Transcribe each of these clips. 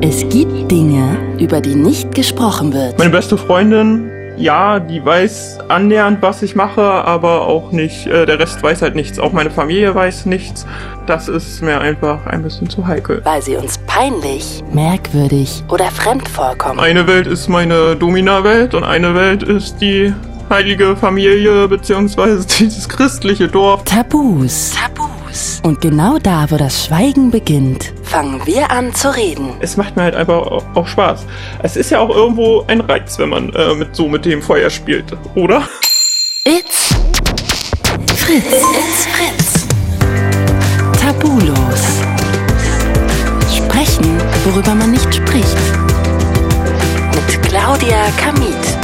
Es gibt Dinge, über die nicht gesprochen wird. Meine beste Freundin, ja, die weiß annähernd, was ich mache, aber auch nicht, äh, der Rest weiß halt nichts. Auch meine Familie weiß nichts. Das ist mir einfach ein bisschen zu heikel. Weil sie uns peinlich, merkwürdig oder fremd vorkommen. Eine Welt ist meine Domina-Welt und eine Welt ist die heilige Familie beziehungsweise dieses christliche Dorf. Tabus. Tabus. Und genau da, wo das Schweigen beginnt, fangen wir an zu reden. Es macht mir halt einfach auch Spaß. Es ist ja auch irgendwo ein Reiz, wenn man äh, mit so mit dem Feuer spielt, oder? It's Fritz. It's Fritz. Tabulos. Sprechen, worüber man nicht spricht. Mit Claudia Kamit.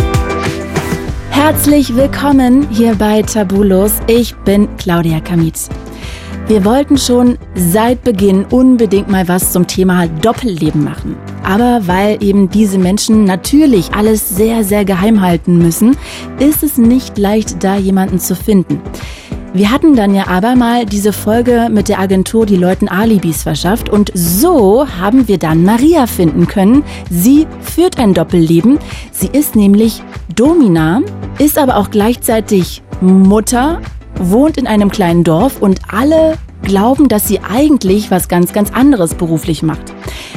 Herzlich willkommen hier bei Tabulos. Ich bin Claudia Kamit. Wir wollten schon seit Beginn unbedingt mal was zum Thema Doppelleben machen. Aber weil eben diese Menschen natürlich alles sehr, sehr geheim halten müssen, ist es nicht leicht, da jemanden zu finden. Wir hatten dann ja aber mal diese Folge mit der Agentur die Leuten Alibis verschafft und so haben wir dann Maria finden können. Sie führt ein Doppelleben. Sie ist nämlich Domina, ist aber auch gleichzeitig Mutter, wohnt in einem kleinen Dorf und alle glauben, dass sie eigentlich was ganz, ganz anderes beruflich macht.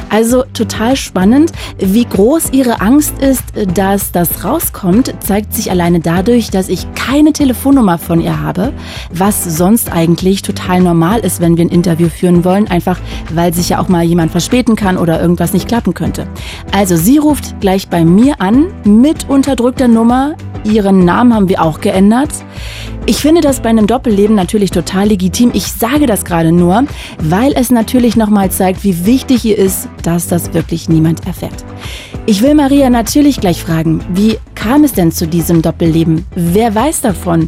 Also total spannend. Wie groß ihre Angst ist, dass das rauskommt, zeigt sich alleine dadurch, dass ich keine Telefonnummer von ihr habe, was sonst eigentlich total normal ist, wenn wir ein Interview führen wollen, einfach weil sich ja auch mal jemand verspäten kann oder irgendwas nicht klappen könnte. Also sie ruft gleich bei mir an mit unterdrückter Nummer. Ihren Namen haben wir auch geändert. Ich finde das bei einem Doppelleben natürlich total legitim. Ich sage das gerade nur, weil es natürlich nochmal zeigt, wie wichtig ihr ist, dass das wirklich niemand erfährt. Ich will Maria natürlich gleich fragen, wie kam es denn zu diesem Doppelleben? Wer weiß davon?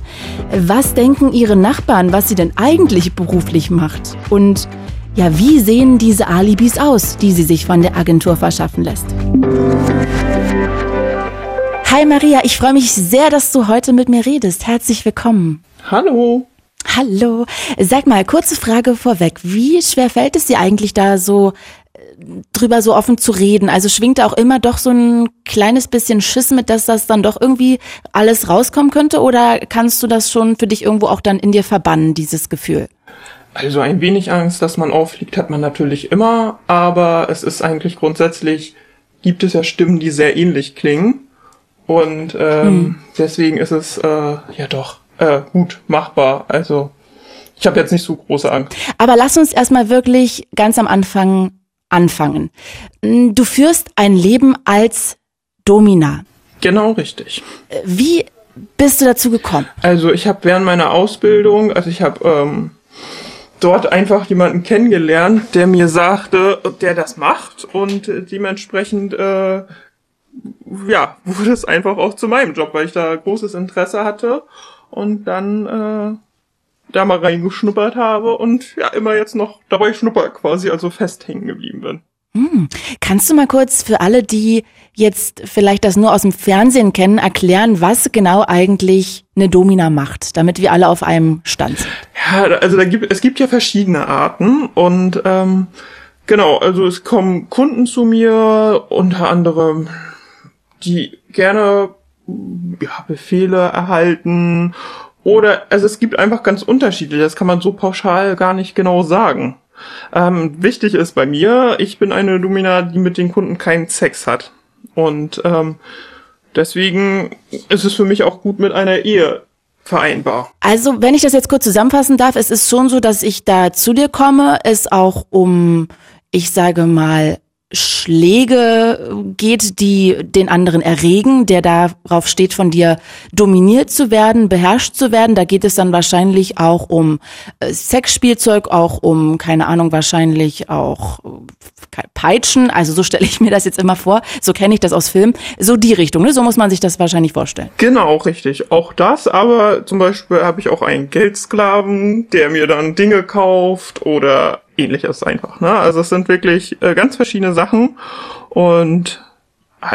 Was denken ihre Nachbarn, was sie denn eigentlich beruflich macht? Und ja, wie sehen diese Alibis aus, die sie sich von der Agentur verschaffen lässt? Hi Maria, ich freue mich sehr, dass du heute mit mir redest. Herzlich willkommen. Hallo. Hallo. Sag mal, kurze Frage vorweg. Wie schwer fällt es dir eigentlich da so äh, drüber so offen zu reden? Also schwingt da auch immer doch so ein kleines bisschen Schiss mit, dass das dann doch irgendwie alles rauskommen könnte? Oder kannst du das schon für dich irgendwo auch dann in dir verbannen, dieses Gefühl? Also ein wenig Angst, dass man auffliegt, hat man natürlich immer, aber es ist eigentlich grundsätzlich, gibt es ja Stimmen, die sehr ähnlich klingen. Und ähm, hm. deswegen ist es äh, ja doch äh, gut machbar. Also ich habe jetzt nicht so große Angst. Aber lass uns erstmal wirklich ganz am Anfang anfangen. Hm, du führst ein Leben als Domina. Genau richtig. Wie bist du dazu gekommen? Also ich habe während meiner Ausbildung, also ich habe ähm, dort einfach jemanden kennengelernt, der mir sagte, der das macht und dementsprechend äh, ja, wurde es einfach auch zu meinem Job, weil ich da großes Interesse hatte und dann äh, da mal reingeschnuppert habe und ja, immer jetzt noch dabei schnupper quasi, also fest hängen geblieben bin. Hm. Kannst du mal kurz für alle, die jetzt vielleicht das nur aus dem Fernsehen kennen, erklären, was genau eigentlich eine Domina macht, damit wir alle auf einem Stand sind? Ja, also da gibt, es gibt ja verschiedene Arten und ähm, genau, also es kommen Kunden zu mir, unter anderem die gerne ja, Befehle erhalten oder also es gibt einfach ganz unterschiedliche, das kann man so pauschal gar nicht genau sagen. Ähm, wichtig ist bei mir, ich bin eine Domina, die mit den Kunden keinen Sex hat. Und ähm, deswegen ist es für mich auch gut mit einer Ehe vereinbar. Also, wenn ich das jetzt kurz zusammenfassen darf, es ist schon so, dass ich da zu dir komme, es auch um, ich sage mal, Schläge geht, die den anderen erregen, der darauf steht, von dir dominiert zu werden, beherrscht zu werden. Da geht es dann wahrscheinlich auch um äh, Sexspielzeug, auch um, keine Ahnung, wahrscheinlich auch äh, Peitschen. Also so stelle ich mir das jetzt immer vor. So kenne ich das aus Filmen. So die Richtung, ne? so muss man sich das wahrscheinlich vorstellen. Genau, richtig. Auch das, aber zum Beispiel habe ich auch einen Geldsklaven, der mir dann Dinge kauft oder ähnliches einfach. Ne? Also es sind wirklich äh, ganz verschiedene Sachen und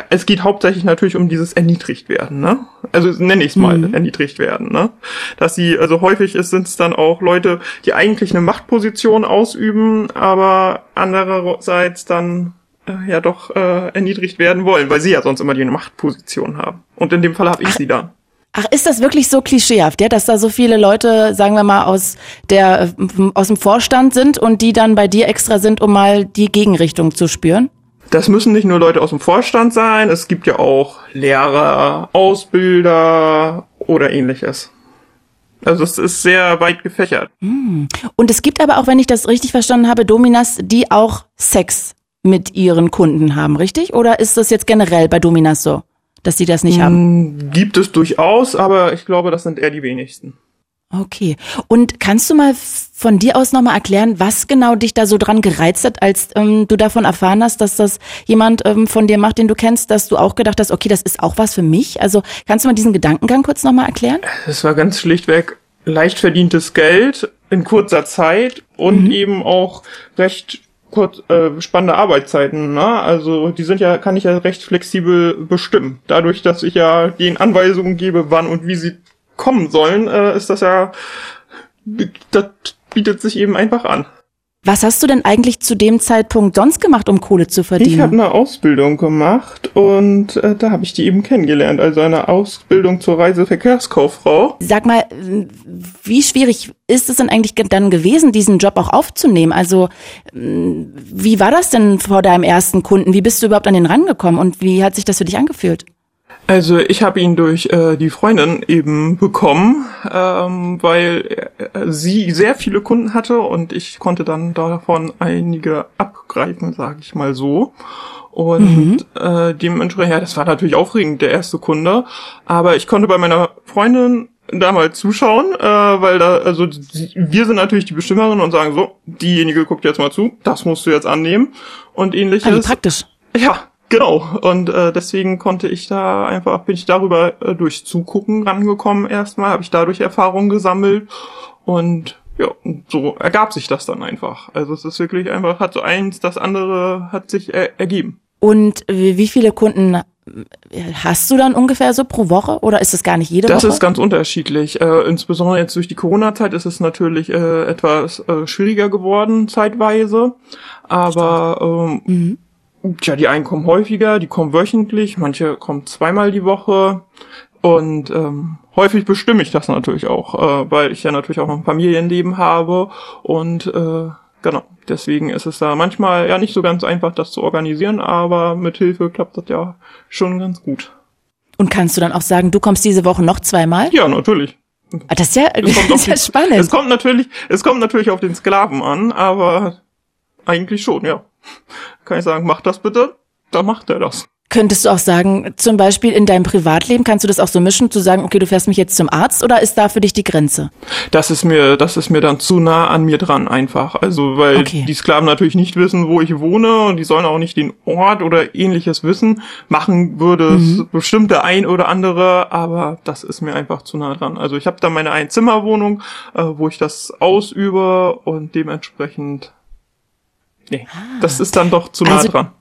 es geht hauptsächlich natürlich um dieses erniedrigt werden, ne? Also nenne ich es mal mhm. erniedrigt werden, ne? Dass sie, also häufig sind es dann auch Leute, die eigentlich eine Machtposition ausüben, aber andererseits dann äh, ja doch äh, erniedrigt werden wollen, weil sie ja sonst immer die Machtposition haben. Und in dem Fall habe ich sie dann. Ach, ist das wirklich so klischeehaft, ja, dass da so viele Leute, sagen wir mal, aus der äh, aus dem Vorstand sind und die dann bei dir extra sind, um mal die Gegenrichtung zu spüren? Das müssen nicht nur Leute aus dem Vorstand sein, es gibt ja auch Lehrer, Ausbilder oder ähnliches. Also es ist sehr weit gefächert. Hm. Und es gibt aber auch, wenn ich das richtig verstanden habe, Dominas, die auch Sex mit ihren Kunden haben, richtig? Oder ist das jetzt generell bei Dominas so, dass sie das nicht haben? Hm, gibt es durchaus, aber ich glaube, das sind eher die wenigsten. Okay. Und kannst du mal von dir aus nochmal erklären, was genau dich da so dran gereizt hat, als ähm, du davon erfahren hast, dass das jemand ähm, von dir macht, den du kennst, dass du auch gedacht hast, okay, das ist auch was für mich? Also kannst du mal diesen Gedankengang kurz nochmal erklären? Es war ganz schlichtweg leicht verdientes Geld in kurzer Zeit und mhm. eben auch recht kurz äh, spannende Arbeitszeiten, ne? Also die sind ja, kann ich ja recht flexibel bestimmen. Dadurch, dass ich ja den Anweisungen gebe, wann und wie sie kommen sollen, äh, ist das ja, das bietet sich eben einfach an. Was hast du denn eigentlich zu dem Zeitpunkt sonst gemacht, um Kohle zu verdienen? Ich habe eine Ausbildung gemacht und äh, da habe ich die eben kennengelernt, also eine Ausbildung zur Reiseverkehrskauffrau. Sag mal, wie schwierig ist es denn eigentlich dann gewesen, diesen Job auch aufzunehmen? Also wie war das denn vor deinem ersten Kunden? Wie bist du überhaupt an den rangekommen und wie hat sich das für dich angefühlt? Also ich habe ihn durch äh, die Freundin eben bekommen, ähm, weil äh, sie sehr viele Kunden hatte und ich konnte dann davon einige abgreifen, sage ich mal so. Und mhm. äh, dementsprechend, ja, das war natürlich aufregend, der erste Kunde. Aber ich konnte bei meiner Freundin da mal zuschauen, äh, weil da, also wir sind natürlich die Bestimmerin und sagen so, diejenige guckt jetzt mal zu, das musst du jetzt annehmen und ähnliches. Also praktisch. Ja, Genau, und äh, deswegen konnte ich da einfach, bin ich darüber äh, durch Zugucken rangekommen erstmal, habe ich dadurch Erfahrungen gesammelt und ja, so ergab sich das dann einfach. Also es ist wirklich einfach, hat so eins, das andere hat sich er ergeben. Und wie viele Kunden hast du dann ungefähr so pro Woche oder ist es gar nicht jede das Woche? Das ist ganz unterschiedlich. Äh, insbesondere jetzt durch die Corona-Zeit ist es natürlich äh, etwas äh, schwieriger geworden zeitweise. Aber ähm, mhm. Tja, die einen kommen häufiger, die kommen wöchentlich, manche kommen zweimal die Woche. Und ähm, häufig bestimme ich das natürlich auch, äh, weil ich ja natürlich auch noch ein Familienleben habe. Und äh, genau, deswegen ist es da manchmal ja nicht so ganz einfach, das zu organisieren, aber mit Hilfe klappt das ja schon ganz gut. Und kannst du dann auch sagen, du kommst diese Woche noch zweimal? Ja, natürlich. Ah, das ist ja, das ist ja spannend. Es kommt natürlich, es kommt natürlich auf den Sklaven an, aber eigentlich schon, ja kann ich sagen, mach das bitte, dann macht er das. Könntest du auch sagen, zum Beispiel in deinem Privatleben, kannst du das auch so mischen, zu sagen, okay, du fährst mich jetzt zum Arzt oder ist da für dich die Grenze? Das ist mir, das ist mir dann zu nah an mir dran einfach. Also, weil okay. die Sklaven natürlich nicht wissen, wo ich wohne und die sollen auch nicht den Ort oder ähnliches wissen. Machen würde mhm. es bestimmt der ein oder andere, aber das ist mir einfach zu nah dran. Also ich habe da meine Einzimmerwohnung, äh, wo ich das ausübe und dementsprechend Nee, ah. das ist dann doch zu nah also, dran.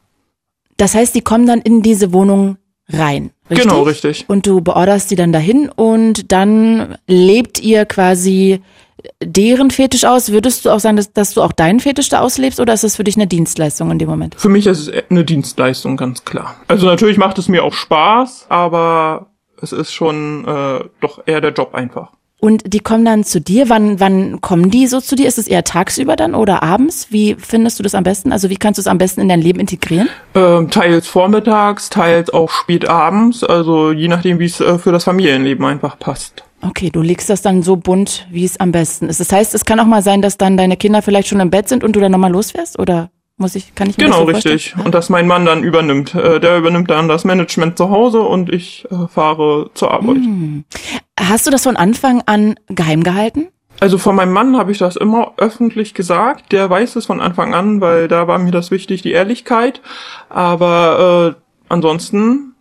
Das heißt, die kommen dann in diese Wohnung rein. Richtig? Genau, richtig. Und du beorderst die dann dahin und dann lebt ihr quasi deren Fetisch aus. Würdest du auch sagen, dass, dass du auch deinen Fetisch da auslebst oder ist das für dich eine Dienstleistung in dem Moment? Für mich ist es eine Dienstleistung, ganz klar. Also natürlich macht es mir auch Spaß, aber es ist schon äh, doch eher der Job einfach. Und die kommen dann zu dir. Wann, wann kommen die so zu dir? Ist es eher tagsüber dann oder abends? Wie findest du das am besten? Also wie kannst du es am besten in dein Leben integrieren? Ähm, teils vormittags, teils auch spät abends. Also je nachdem, wie es äh, für das Familienleben einfach passt. Okay, du legst das dann so bunt, wie es am besten ist. Das heißt, es kann auch mal sein, dass dann deine Kinder vielleicht schon im Bett sind und du dann nochmal losfährst? Oder muss ich, kann ich mir Genau, so richtig. Und dass mein Mann dann übernimmt. Äh, der übernimmt dann das Management zu Hause und ich äh, fahre zur Arbeit. Hm. Hast du das von Anfang an geheim gehalten? Also von meinem Mann habe ich das immer öffentlich gesagt. Der weiß es von Anfang an, weil da war mir das wichtig, die Ehrlichkeit. Aber äh, ansonsten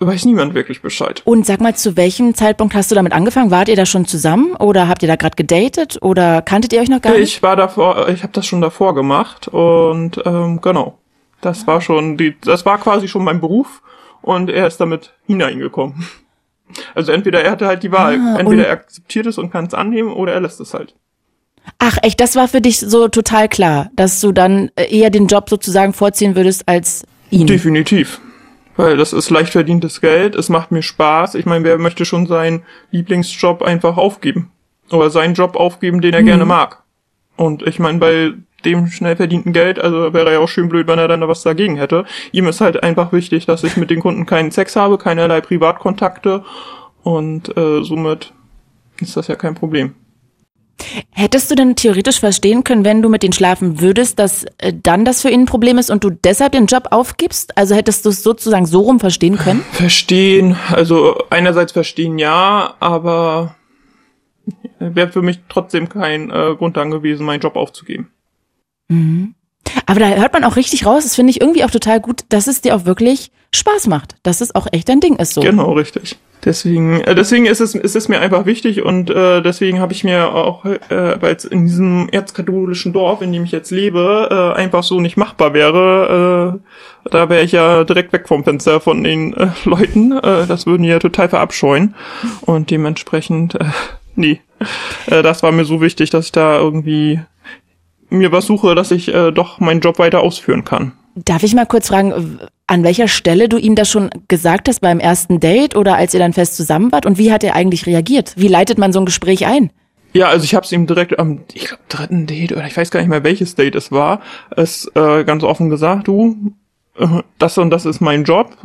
weiß niemand wirklich Bescheid. Und sag mal, zu welchem Zeitpunkt hast du damit angefangen? Wart ihr da schon zusammen oder habt ihr da gerade gedatet oder kanntet ihr euch noch gar nicht? Ich war davor, ich habe das schon davor gemacht und ähm, genau, das war schon die, das war quasi schon mein Beruf und er ist damit hineingekommen. Also entweder er hatte halt die Wahl, Ah, entweder er akzeptiert es und kann es annehmen oder er lässt es halt. Ach, echt, das war für dich so total klar, dass du dann äh, eher den Job sozusagen vorziehen würdest als ihn. Definitiv. Weil das ist leicht verdientes Geld, es macht mir Spaß. Ich meine, wer möchte schon seinen Lieblingsjob einfach aufgeben? Oder seinen Job aufgeben, den er gerne mag. Und ich meine, bei dem schnell verdienten Geld, also wäre ja auch schön blöd, wenn er dann da was dagegen hätte. Ihm ist halt einfach wichtig, dass ich mit den Kunden keinen Sex habe, keinerlei Privatkontakte und äh, somit ist das ja kein Problem. Hättest du denn theoretisch verstehen können, wenn du mit denen schlafen würdest, dass äh, dann das für ihn ein Problem ist und du deshalb den Job aufgibst? Also hättest du es sozusagen so rum verstehen können? Verstehen, also einerseits verstehen ja, aber wäre für mich trotzdem kein äh, Grund dann gewesen, meinen Job aufzugeben. Aber da hört man auch richtig raus, das finde ich irgendwie auch total gut, dass es dir auch wirklich Spaß macht, dass es auch echt dein Ding ist so. Genau, richtig. Deswegen, äh, deswegen ist es, ist es mir einfach wichtig und äh, deswegen habe ich mir auch, äh, weil es in diesem erzkatholischen Dorf, in dem ich jetzt lebe, äh, einfach so nicht machbar wäre, äh, da wäre ich ja direkt weg vom Fenster von den äh, Leuten. Äh, das würden die ja total verabscheuen. Und dementsprechend, äh, nee, äh, das war mir so wichtig, dass ich da irgendwie mir was suche, dass ich äh, doch meinen Job weiter ausführen kann. Darf ich mal kurz fragen, an welcher Stelle du ihm das schon gesagt hast beim ersten Date oder als ihr dann fest zusammen wart und wie hat er eigentlich reagiert? Wie leitet man so ein Gespräch ein? Ja, also ich habe es ihm direkt am, ich glaube, dritten Date oder ich weiß gar nicht mehr, welches Date es war, es äh, ganz offen gesagt, du, äh, das und das ist mein Job.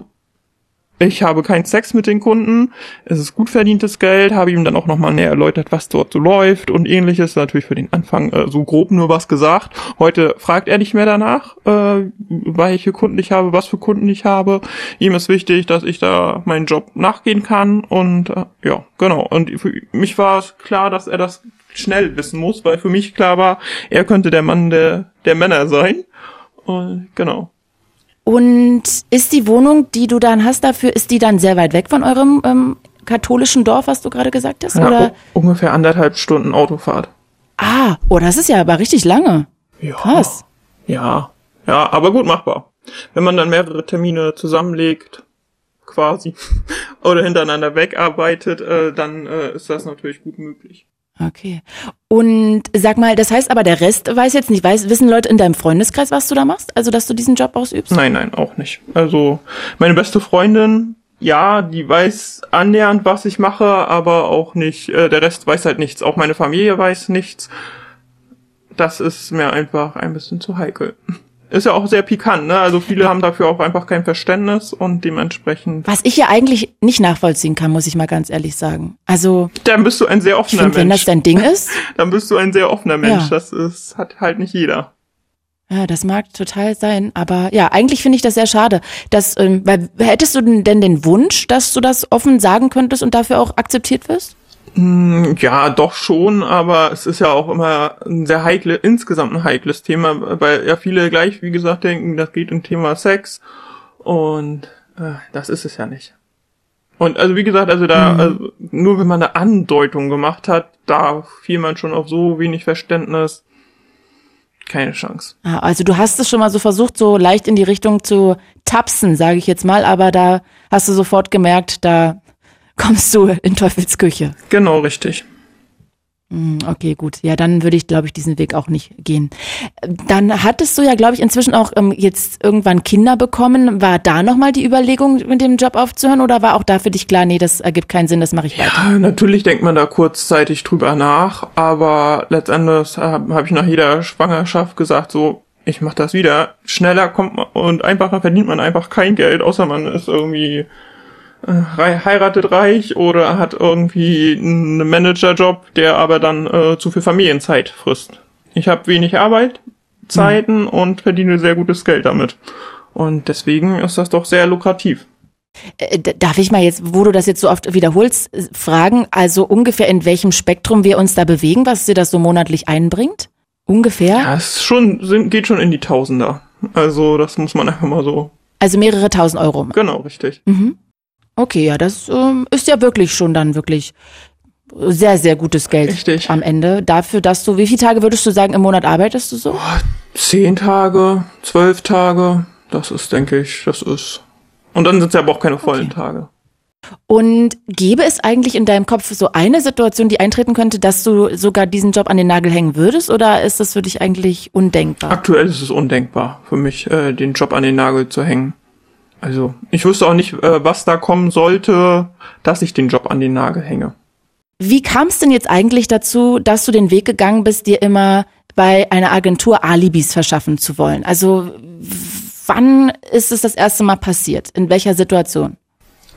Ich habe keinen Sex mit den Kunden. Es ist gut verdientes Geld. Habe ihm dann auch nochmal näher erläutert, was dort so läuft und ähnliches. Natürlich für den Anfang äh, so grob nur was gesagt. Heute fragt er nicht mehr danach, äh, welche Kunden ich habe, was für Kunden ich habe. Ihm ist wichtig, dass ich da meinen Job nachgehen kann. Und äh, ja, genau. Und für mich war es klar, dass er das schnell wissen muss, weil für mich klar war, er könnte der Mann der, der Männer sein. Und genau. Und ist die Wohnung, die du dann hast dafür, ist die dann sehr weit weg von eurem ähm, katholischen Dorf, was du gerade gesagt hast? Ja, Oder? ungefähr anderthalb Stunden Autofahrt. Ah, oh, das ist ja aber richtig lange. Ja. Krass. Ja. Ja, aber gut machbar. Wenn man dann mehrere Termine zusammenlegt, quasi, oder hintereinander wegarbeitet, äh, dann äh, ist das natürlich gut möglich. Okay. Und sag mal, das heißt aber, der Rest weiß jetzt nicht, weiß, wissen Leute in deinem Freundeskreis, was du da machst? Also, dass du diesen Job ausübst? Nein, nein, auch nicht. Also, meine beste Freundin, ja, die weiß annähernd, was ich mache, aber auch nicht, äh, der Rest weiß halt nichts. Auch meine Familie weiß nichts. Das ist mir einfach ein bisschen zu heikel. Ist ja auch sehr pikant, ne? Also viele haben dafür auch einfach kein Verständnis und dementsprechend, Was ich ja eigentlich nicht nachvollziehen kann, muss ich mal ganz ehrlich sagen. Also, dann bist du ein sehr offener finde, wenn das Mensch. dein Ding ist, Dann bist du ein sehr offener Mensch. Ja. Das ist, hat halt nicht jeder. ja, das mag total sein. Aber ja, eigentlich finde ich das sehr schade. Dass, ähm, weil, hättest du denn denn den Wunsch, dass du das offen sagen könntest und dafür auch akzeptiert wirst? Mm, Ja, doch schon, aber es ist ja auch immer ein sehr heikle, insgesamt ein heikles Thema, weil ja viele gleich, wie gesagt, denken, das geht um Thema Sex und äh, das ist es ja nicht. Und also wie gesagt, also da, also, nur wenn man eine Andeutung gemacht hat, da fiel man schon auf so wenig Verständnis. Keine Chance. Ah, Also du hast es schon mal so versucht, so leicht in die Richtung zu tapsen, sage ich jetzt mal, aber da hast du sofort gemerkt, da kommst du in Teufels Küche. Genau, richtig. Hm, Okay, gut. Ja, dann würde ich, glaube ich, diesen Weg auch nicht gehen. Dann hattest du ja, glaube ich, inzwischen auch ähm, jetzt irgendwann Kinder bekommen. War da nochmal die Überlegung, mit dem Job aufzuhören oder war auch da für dich klar, nee, das ergibt keinen Sinn, das mache ich weiter? Ja, natürlich denkt man da kurzzeitig drüber nach, aber letztendlich habe hab ich nach jeder Schwangerschaft gesagt, so, ich mach das wieder. Schneller kommt man und einfacher verdient man einfach kein Geld, außer man ist irgendwie heiratet reich oder hat irgendwie einen Managerjob, der aber dann äh, zu viel Familienzeit frisst. Ich habe wenig Arbeit, Zeiten und verdiene sehr gutes Geld damit. Und deswegen ist das doch sehr lukrativ. Äh, Darf ich mal jetzt, wo du das jetzt so oft wiederholst, äh, fragen, also ungefähr in welchem Spektrum wir uns da bewegen, was dir das so monatlich einbringt? Ungefähr? Ja, es schon, sind, geht schon in die Tausender. Also das muss man einfach mal so. Also mehrere tausend Euro. Genau, richtig. Okay, ja, das ähm, ist ja wirklich schon dann wirklich sehr, sehr gutes Geld Richtig. am Ende. Dafür, dass du, wie viele Tage würdest du sagen, im Monat arbeitest du so? Zehn Tage, zwölf Tage, das ist, denke ich, das ist Und dann sind es ja aber auch keine vollen okay. Tage. Und gäbe es eigentlich in deinem Kopf so eine Situation, die eintreten könnte, dass du sogar diesen Job an den Nagel hängen würdest, oder ist das für dich eigentlich undenkbar? Aktuell ist es undenkbar für mich, äh, den Job an den Nagel zu hängen. Also ich wüsste auch nicht, äh, was da kommen sollte, dass ich den Job an den Nagel hänge. Wie kam es denn jetzt eigentlich dazu, dass du den Weg gegangen bist, dir immer bei einer Agentur Alibis verschaffen zu wollen? Also wann ist es das erste Mal passiert? In welcher Situation?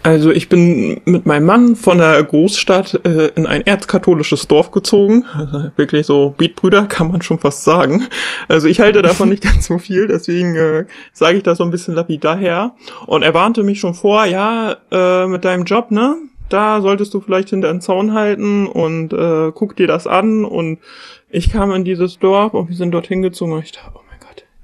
Also ich bin mit meinem Mann von der Großstadt äh, in ein erzkatholisches Dorf gezogen. Also wirklich so Beatbrüder kann man schon fast sagen. Also ich halte davon nicht ganz so viel, deswegen äh, sage ich das so ein bisschen lapidar her. Und er warnte mich schon vor, ja, äh, mit deinem Job, ne? Da solltest du vielleicht hinter den Zaun halten und äh, guck dir das an. Und ich kam in dieses Dorf und wir sind dorthin gezogen und ich dachte,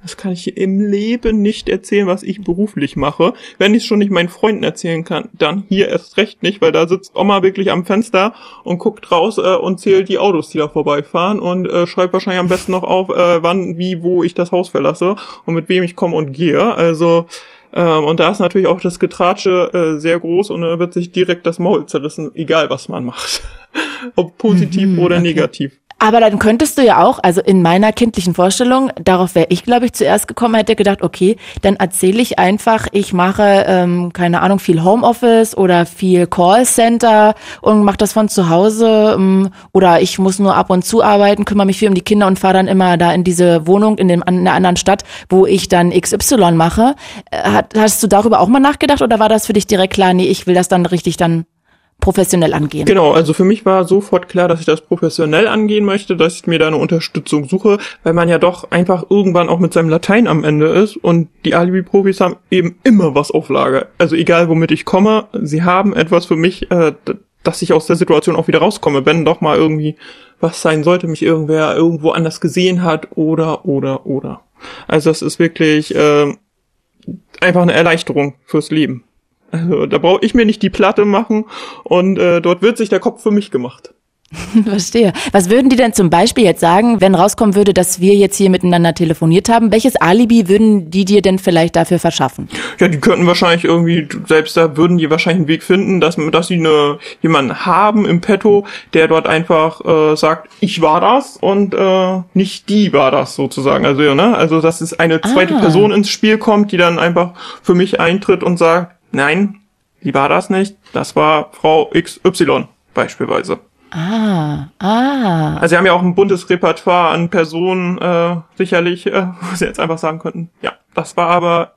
das kann ich im Leben nicht erzählen, was ich beruflich mache. Wenn ich es schon nicht meinen Freunden erzählen kann, dann hier erst recht nicht, weil da sitzt Oma wirklich am Fenster und guckt raus äh, und zählt die Autos, die da vorbeifahren und äh, schreibt wahrscheinlich am besten noch auf, äh, wann, wie, wo ich das Haus verlasse und mit wem ich komme und gehe. Also ähm, und da ist natürlich auch das Getratsche äh, sehr groß und da wird sich direkt das Maul zerrissen, egal was man macht. Ob positiv mhm, oder okay. negativ. Aber dann könntest du ja auch, also in meiner kindlichen Vorstellung, darauf wäre ich, glaube ich, zuerst gekommen, hätte gedacht, okay, dann erzähle ich einfach, ich mache, ähm, keine Ahnung, viel Homeoffice oder viel Callcenter und mache das von zu Hause ähm, oder ich muss nur ab und zu arbeiten, kümmere mich viel um die Kinder und fahre dann immer da in diese Wohnung in, dem, in einer anderen Stadt, wo ich dann XY mache. Äh, hast du darüber auch mal nachgedacht oder war das für dich direkt klar, nee, ich will das dann richtig dann professionell angehen. Genau, also für mich war sofort klar, dass ich das professionell angehen möchte, dass ich mir da eine Unterstützung suche, weil man ja doch einfach irgendwann auch mit seinem Latein am Ende ist und die Alibi-Profis haben eben immer was auf Lager. Also egal, womit ich komme, sie haben etwas für mich, äh, dass ich aus der Situation auch wieder rauskomme, wenn doch mal irgendwie was sein sollte, mich irgendwer irgendwo anders gesehen hat oder, oder, oder. Also das ist wirklich äh, einfach eine Erleichterung fürs Leben. Also da brauche ich mir nicht die Platte machen und äh, dort wird sich der Kopf für mich gemacht. Verstehe. Was würden die denn zum Beispiel jetzt sagen, wenn rauskommen würde, dass wir jetzt hier miteinander telefoniert haben? Welches Alibi würden die dir denn vielleicht dafür verschaffen? Ja, die könnten wahrscheinlich irgendwie, selbst da würden die wahrscheinlich einen Weg finden, dass, dass sie eine, jemanden haben im Petto, der dort einfach äh, sagt, ich war das und äh, nicht die war das sozusagen. Also, ja, ne? also dass es eine zweite ah. Person ins Spiel kommt, die dann einfach für mich eintritt und sagt, nein, die war das nicht, das war Frau XY beispielsweise. Ah, ah. Also sie haben ja auch ein buntes Repertoire an Personen, äh, sicherlich, äh, wo sie jetzt einfach sagen könnten, ja, das war aber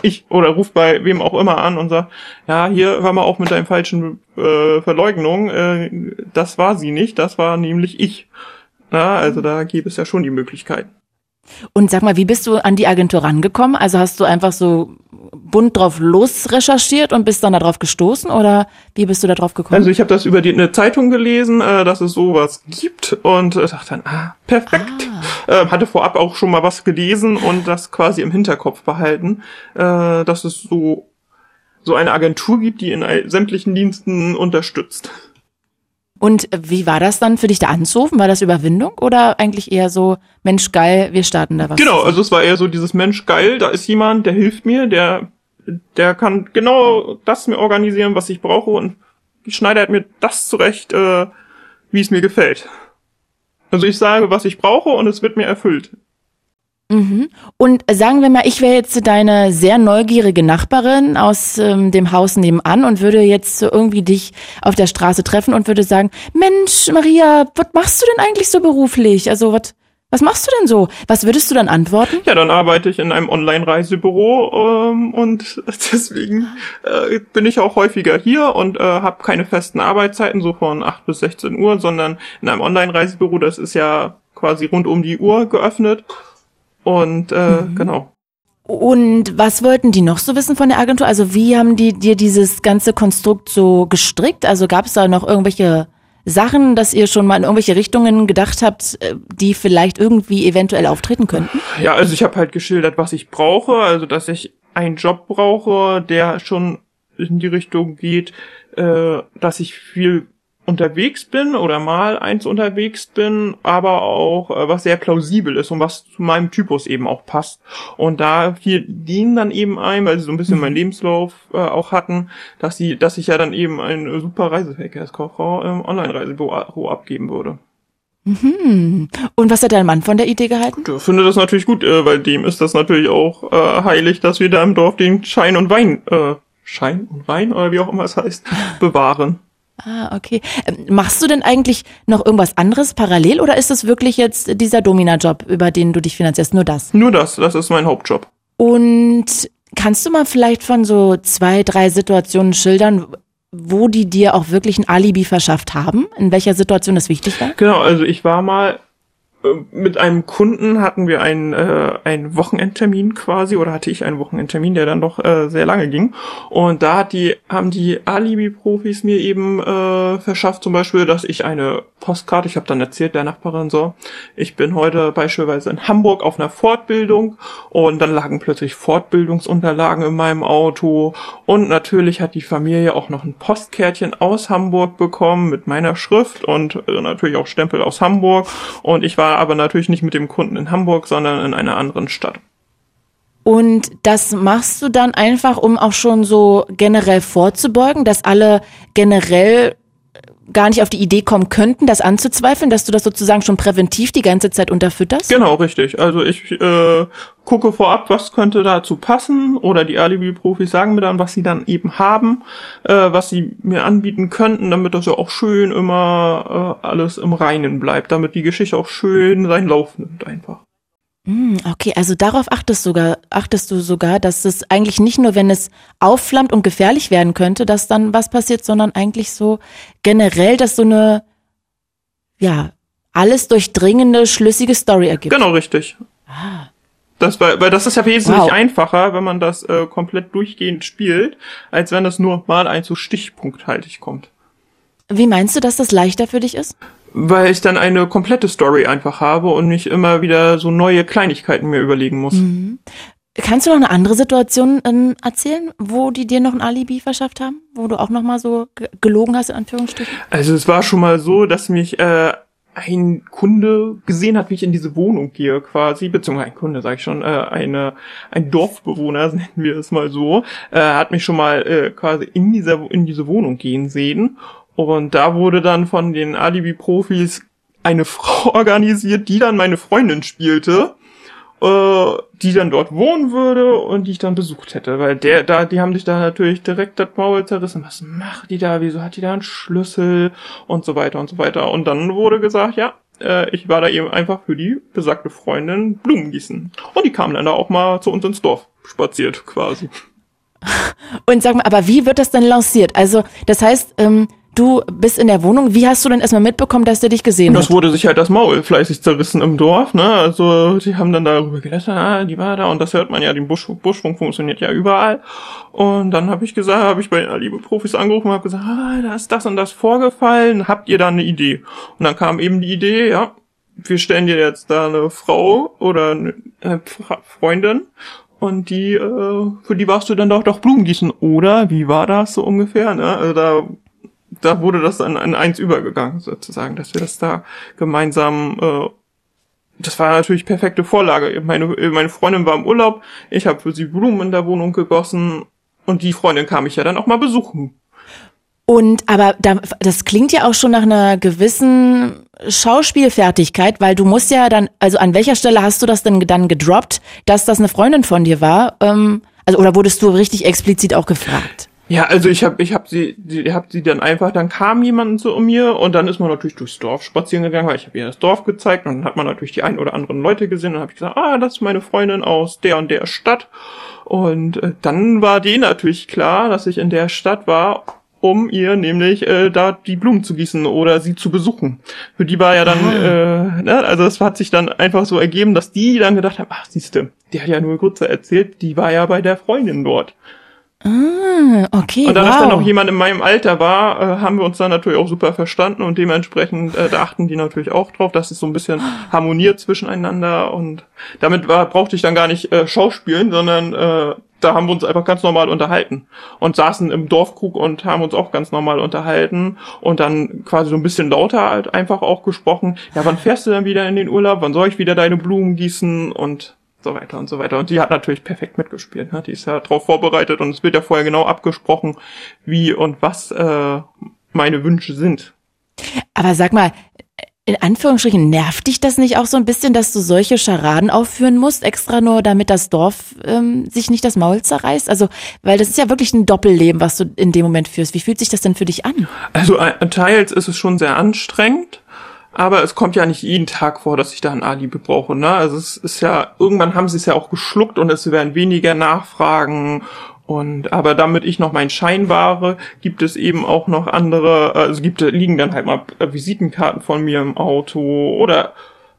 ich oder ruft bei wem auch immer an und sagt, ja, hier hör mal auf mit deinen falschen äh, Verleugnungen, äh, das war sie nicht, das war nämlich ich. Na, also da gibt es ja schon die Möglichkeiten. Und sag mal, wie bist du an die Agentur rangekommen? Also hast du einfach so bunt drauf los recherchiert und bist dann darauf gestoßen oder wie bist du da drauf gekommen? Also ich habe das über die, eine Zeitung gelesen, äh, dass es sowas gibt und äh, dachte dann, ah, perfekt. Ah. Äh, hatte vorab auch schon mal was gelesen und das quasi im Hinterkopf behalten, äh, dass es so so eine Agentur gibt, die in sämtlichen Diensten unterstützt. Und wie war das dann für dich da anzurufen? War das Überwindung oder eigentlich eher so, Mensch geil, wir starten da was? Genau, also es war eher so dieses Mensch geil, da ist jemand, der hilft mir, der, der kann genau das mir organisieren, was ich brauche und schneidert mir das zurecht, äh, wie es mir gefällt. Also ich sage, was ich brauche und es wird mir erfüllt. Mhm. Und sagen wir mal, ich wäre jetzt deine sehr neugierige Nachbarin aus ähm, dem Haus nebenan und würde jetzt so irgendwie dich auf der Straße treffen und würde sagen, Mensch, Maria, was machst du denn eigentlich so beruflich? Also was, was machst du denn so? Was würdest du dann antworten? Ja, dann arbeite ich in einem Online-Reisebüro ähm, und deswegen äh, bin ich auch häufiger hier und äh, habe keine festen Arbeitszeiten, so von 8 bis 16 Uhr, sondern in einem Online-Reisebüro, das ist ja quasi rund um die Uhr geöffnet und äh, mhm. genau. Und was wollten die noch so wissen von der Agentur? Also wie haben die dir dieses ganze Konstrukt so gestrickt? Also gab es da noch irgendwelche Sachen, dass ihr schon mal in irgendwelche Richtungen gedacht habt, äh, die vielleicht irgendwie eventuell auftreten könnten? Ja, also ich habe halt geschildert, was ich brauche, also dass ich einen Job brauche, der schon in die Richtung geht, äh, dass ich viel unterwegs bin oder mal eins unterwegs bin, aber auch äh, was sehr plausibel ist und was zu meinem Typus eben auch passt. Und da fiel denen dann eben ein, weil sie so ein bisschen mhm. meinen Lebenslauf äh, auch hatten, dass sie, dass ich ja dann eben ein super Reiseverkehrskauffrau im Online-Reisebüro abgeben würde. Mhm. Und was hat dein Mann von der Idee gehalten? Der findet das natürlich gut, äh, weil dem ist das natürlich auch äh, heilig, dass wir da im Dorf den Schein und Wein, äh, Schein und Wein oder wie auch immer es heißt, bewahren. Ah, okay. Ähm, machst du denn eigentlich noch irgendwas anderes parallel oder ist es wirklich jetzt dieser Domina-Job, über den du dich finanzierst? Nur das? Nur das, das ist mein Hauptjob. Und kannst du mal vielleicht von so zwei, drei Situationen schildern, wo die dir auch wirklich ein Alibi verschafft haben? In welcher Situation das wichtig war? Genau, also ich war mal mit einem Kunden hatten wir einen, äh, einen Wochenendtermin quasi oder hatte ich einen Wochenendtermin, der dann doch äh, sehr lange ging. Und da hat die, haben die Alibi-Profis mir eben äh, verschafft, zum Beispiel, dass ich eine Postkarte, ich habe dann erzählt der Nachbarin so, ich bin heute beispielsweise in Hamburg auf einer Fortbildung und dann lagen plötzlich Fortbildungsunterlagen in meinem Auto und natürlich hat die Familie auch noch ein Postkärtchen aus Hamburg bekommen mit meiner Schrift und äh, natürlich auch Stempel aus Hamburg und ich war war aber natürlich nicht mit dem Kunden in Hamburg, sondern in einer anderen Stadt. Und das machst du dann einfach, um auch schon so generell vorzubeugen, dass alle generell gar nicht auf die Idee kommen könnten, das anzuzweifeln, dass du das sozusagen schon präventiv die ganze Zeit unterfütterst? Genau, richtig. Also ich äh, gucke vorab, was könnte dazu passen oder die Alibi-Profis sagen mir dann, was sie dann eben haben, äh, was sie mir anbieten könnten, damit das ja auch schön immer äh, alles im Reinen bleibt, damit die Geschichte auch schön seinen Lauf nimmt einfach. Hm, okay, also darauf achtest, sogar, achtest du sogar, dass es eigentlich nicht nur, wenn es aufflammt und gefährlich werden könnte, dass dann was passiert, sondern eigentlich so generell, dass so eine, ja, alles durchdringende, schlüssige Story ergibt. Genau, richtig. Ah. Das, weil, weil das ist ja wesentlich wow. einfacher, wenn man das äh, komplett durchgehend spielt, als wenn das nur mal ein so stichpunkthaltig kommt. Wie meinst du, dass das leichter für dich ist? weil ich dann eine komplette Story einfach habe und nicht immer wieder so neue Kleinigkeiten mir überlegen muss. Mhm. Kannst du noch eine andere Situation ähm, erzählen, wo die dir noch ein Alibi verschafft haben, wo du auch noch mal so gelogen hast in Anführungsstrichen? Also es war schon mal so, dass mich äh, ein Kunde gesehen hat, wie ich in diese Wohnung gehe, quasi, beziehungsweise ein Kunde, sag ich schon, äh, eine, ein Dorfbewohner, nennen wir es mal so, äh, hat mich schon mal äh, quasi in dieser in diese Wohnung gehen sehen und da wurde dann von den Alibi-Profis eine Frau organisiert, die dann meine Freundin spielte, äh, die dann dort wohnen würde und die ich dann besucht hätte. Weil der, da, die haben sich da natürlich direkt das Maul zerrissen. Was macht die da? Wieso hat die da einen Schlüssel? Und so weiter und so weiter. Und dann wurde gesagt, ja, äh, ich war da eben einfach für die besagte Freundin Blumen gießen. Und die kamen dann da auch mal zu uns ins Dorf spaziert, quasi. Und sag mal, aber wie wird das denn lanciert? Also, das heißt, ähm, Du bist in der Wohnung. Wie hast du denn erstmal mitbekommen, dass der dich gesehen das hat? Das wurde sich halt das Maul fleißig zerrissen im Dorf, ne? Also die haben dann darüber gelästert, ah, die war da und das hört man ja, den Busch, Buschfunk funktioniert ja überall. Und dann habe ich gesagt, habe ich bei den liebe Profis angerufen und habe gesagt, ah, da ist das und das vorgefallen, habt ihr da eine Idee? Und dann kam eben die Idee, ja, wir stellen dir jetzt da eine Frau oder eine Freundin und die, äh, für die warst du dann doch doch Blumen gießen, oder? Wie war das so ungefähr? Ne? Also da da wurde das dann an eins übergegangen, sozusagen, dass wir das da gemeinsam, äh, das war natürlich perfekte Vorlage. Meine, meine Freundin war im Urlaub, ich habe für sie Blumen in der Wohnung gegossen und die Freundin kam ich ja dann auch mal besuchen. Und aber da, das klingt ja auch schon nach einer gewissen Schauspielfertigkeit, weil du musst ja dann, also an welcher Stelle hast du das denn dann gedroppt, dass das eine Freundin von dir war? Ähm, also oder wurdest du richtig explizit auch gefragt? Ja, also ich habe ich hab sie, die, hab sie dann einfach, dann kam jemand zu mir und dann ist man natürlich durchs Dorf spazieren gegangen, weil ich habe ihr das Dorf gezeigt und dann hat man natürlich die ein oder anderen Leute gesehen und habe ich gesagt, ah, das ist meine Freundin aus der und der Stadt. Und äh, dann war denen natürlich klar, dass ich in der Stadt war, um ihr nämlich äh, da die Blumen zu gießen oder sie zu besuchen. Für die war ja dann, ah. äh, ne, also es hat sich dann einfach so ergeben, dass die dann gedacht haben, ach siehste, die hat ja nur kurz erzählt, die war ja bei der Freundin dort. Ah, okay. Und da wow. das dann noch jemand in meinem Alter war, äh, haben wir uns dann natürlich auch super verstanden und dementsprechend äh, da achten die natürlich auch drauf, dass es so ein bisschen harmoniert zwischeneinander und damit war, brauchte ich dann gar nicht äh, schauspielen, sondern äh, da haben wir uns einfach ganz normal unterhalten und saßen im Dorfkrug und haben uns auch ganz normal unterhalten und dann quasi so ein bisschen lauter halt einfach auch gesprochen. Ja, wann fährst du dann wieder in den Urlaub? Wann soll ich wieder deine Blumen gießen? Und so weiter und so weiter. Und die hat natürlich perfekt mitgespielt. Ne? Die ist ja darauf vorbereitet und es wird ja vorher genau abgesprochen, wie und was äh, meine Wünsche sind. Aber sag mal, in Anführungsstrichen, nervt dich das nicht auch so ein bisschen, dass du solche Scharaden aufführen musst, extra nur damit das Dorf ähm, sich nicht das Maul zerreißt? Also, weil das ist ja wirklich ein Doppelleben, was du in dem Moment führst. Wie fühlt sich das denn für dich an? Also äh, teils ist es schon sehr anstrengend, aber es kommt ja nicht jeden Tag vor, dass ich da ein Alibi brauche. Ne? Also es ist ja, irgendwann haben sie es ja auch geschluckt und es werden weniger Nachfragen und aber damit ich noch meinen Schein wahre, gibt es eben auch noch andere, also gibt liegen dann halt mal Visitenkarten von mir im Auto oder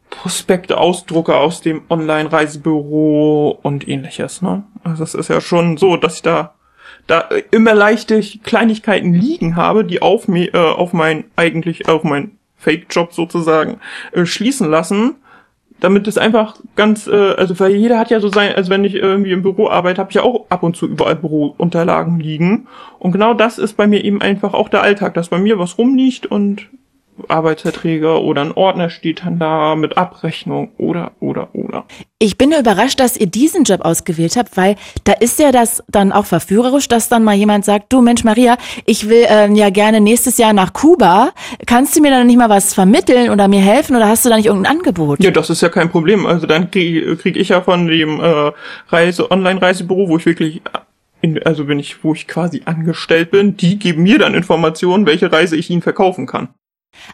Prospekte, Ausdrucke aus dem Online-Reisebüro und ähnliches. Ne? Also es ist ja schon so, dass ich da da immer leichte Kleinigkeiten liegen habe, die auf mir, äh, auf mein eigentlich auf mein Fake-Job sozusagen äh, schließen lassen damit es einfach ganz, äh, also weil jeder hat ja so sein, also wenn ich irgendwie im Büro arbeite, habe ich ja auch ab und zu überall Bürounterlagen liegen. Und genau das ist bei mir eben einfach auch der Alltag, dass bei mir was rumliegt und Arbeitsverträge oder ein Ordner steht dann da mit Abrechnung oder, oder, oder. Ich bin nur überrascht, dass ihr diesen Job ausgewählt habt, weil da ist ja das dann auch verführerisch, dass dann mal jemand sagt, du Mensch Maria, ich will ähm, ja gerne nächstes Jahr nach Kuba. Kannst du mir dann nicht mal was vermitteln oder mir helfen oder hast du da nicht irgendein Angebot? Ja, das ist ja kein Problem. Also dann kriege krieg ich ja von dem äh, Reise, Online-Reisebüro, wo ich wirklich in, also wenn ich, wo ich quasi angestellt bin, die geben mir dann Informationen, welche Reise ich ihnen verkaufen kann.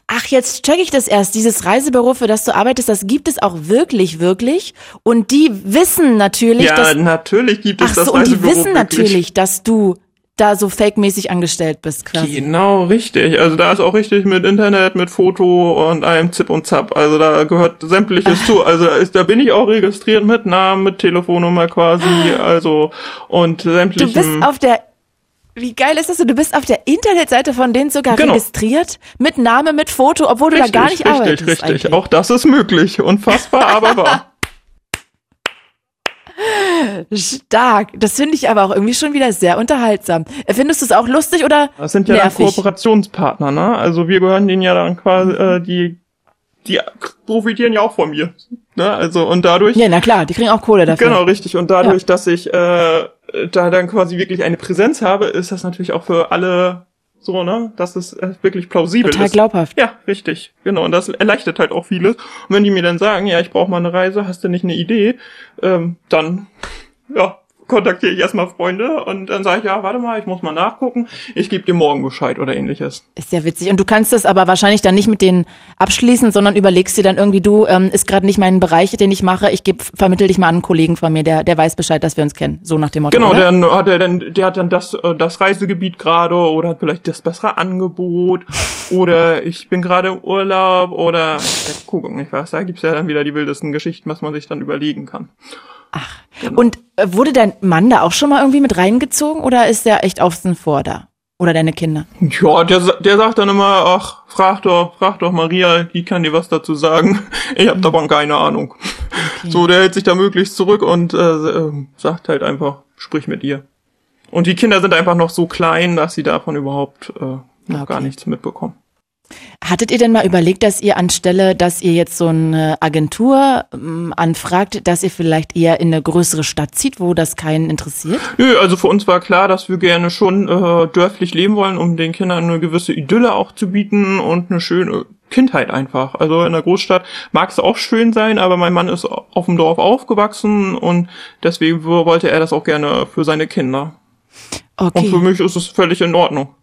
Ach, jetzt check ich das erst. Dieses Reisebüro, für das du arbeitest, das gibt es auch wirklich, wirklich. Und die wissen natürlich, ja, dass. natürlich gibt es Ach das so, und die Reisebüro wissen wirklich. natürlich, dass du da so fake-mäßig angestellt bist, quasi. Genau, richtig. Also da ist auch richtig mit Internet, mit Foto und allem Zip und Zap. Also da gehört sämtliches zu. Also da, ist, da bin ich auch registriert mit Namen, mit Telefonnummer quasi. Also und Du sämtlichen. bist auf der. Wie geil ist das? Du bist auf der Internetseite von denen sogar Genau. registriert, mit Name, mit Foto, obwohl du da gar nicht richtig, arbeitest. richtig, richtig. Auch das ist möglich. Unfassbar, aber wahr. Stark. Das finde ich aber auch irgendwie schon wieder sehr unterhaltsam. Findest du es auch lustig oder Das sind ja dann nervig? Kooperationspartner, ne? Also wir gehören denen ja dann quasi, äh, die, die profitieren ja auch von mir. Ne? Also und dadurch. Ja, na klar, die kriegen auch Kohle dafür. Genau, richtig. Und dadurch, dass ich äh, da dann quasi wirklich eine Präsenz habe, ist das natürlich auch für alle so, ne, dass es äh, wirklich plausibel Total ist. glaubhaft. Ja, richtig. Genau. Und das erleichtert halt auch vieles. Und wenn die mir dann sagen, ja, ich brauche mal eine Reise, hast du nicht eine Idee, ähm, dann ja, kontaktiere ich erstmal Freunde und dann sage ich, ja, warte mal, ich muss mal nachgucken, ich gebe dir morgen Bescheid oder ähnliches. Ist ja witzig. Und du kannst das aber wahrscheinlich dann nicht mit denen abschließen, sondern überlegst dir dann irgendwie, du, ähm, ist gerade nicht mein Bereich, den ich mache. Ich geb, vermittel dich mal an einen Kollegen von mir, der, der weiß Bescheid, dass wir uns kennen. So nach dem Motto. Genau, oder? dann hat er dann, der hat dann das, äh, das Reisegebiet gerade oder hat vielleicht das bessere Angebot oder ich bin gerade im Urlaub oder ja, gucken, ich weiß, da gibt's ja dann wieder die wildesten Geschichten, was man sich dann überlegen kann. Ach. Und äh, wurde dein Mann da auch schon mal irgendwie mit reingezogen oder ist der echt außen vor da? Oder deine Kinder? Ja, der, der sagt dann immer, ach, frag doch, frag doch Maria, die kann dir was dazu sagen. Ich hab davon keine Ahnung. So, der hält sich da möglichst zurück und äh, äh, sagt halt einfach, sprich mit ihr. Und die Kinder sind einfach noch so klein, dass sie davon überhaupt äh, noch Okay. gar nichts mitbekommen. Hattet ihr denn mal überlegt, dass ihr anstelle, dass ihr jetzt so eine Agentur ähm, anfragt, dass ihr vielleicht eher in eine größere Stadt zieht, wo das keinen interessiert? Nö, also für uns war klar, dass wir gerne schon äh, dörflich leben wollen, um den Kindern eine gewisse Idylle auch zu bieten und eine schöne Kindheit einfach. Also in der Großstadt mag es auch schön sein, aber mein Mann ist auf dem Dorf aufgewachsen und deswegen wollte er das auch gerne für seine Kinder. Und für Okay. mich ist es völlig in Ordnung.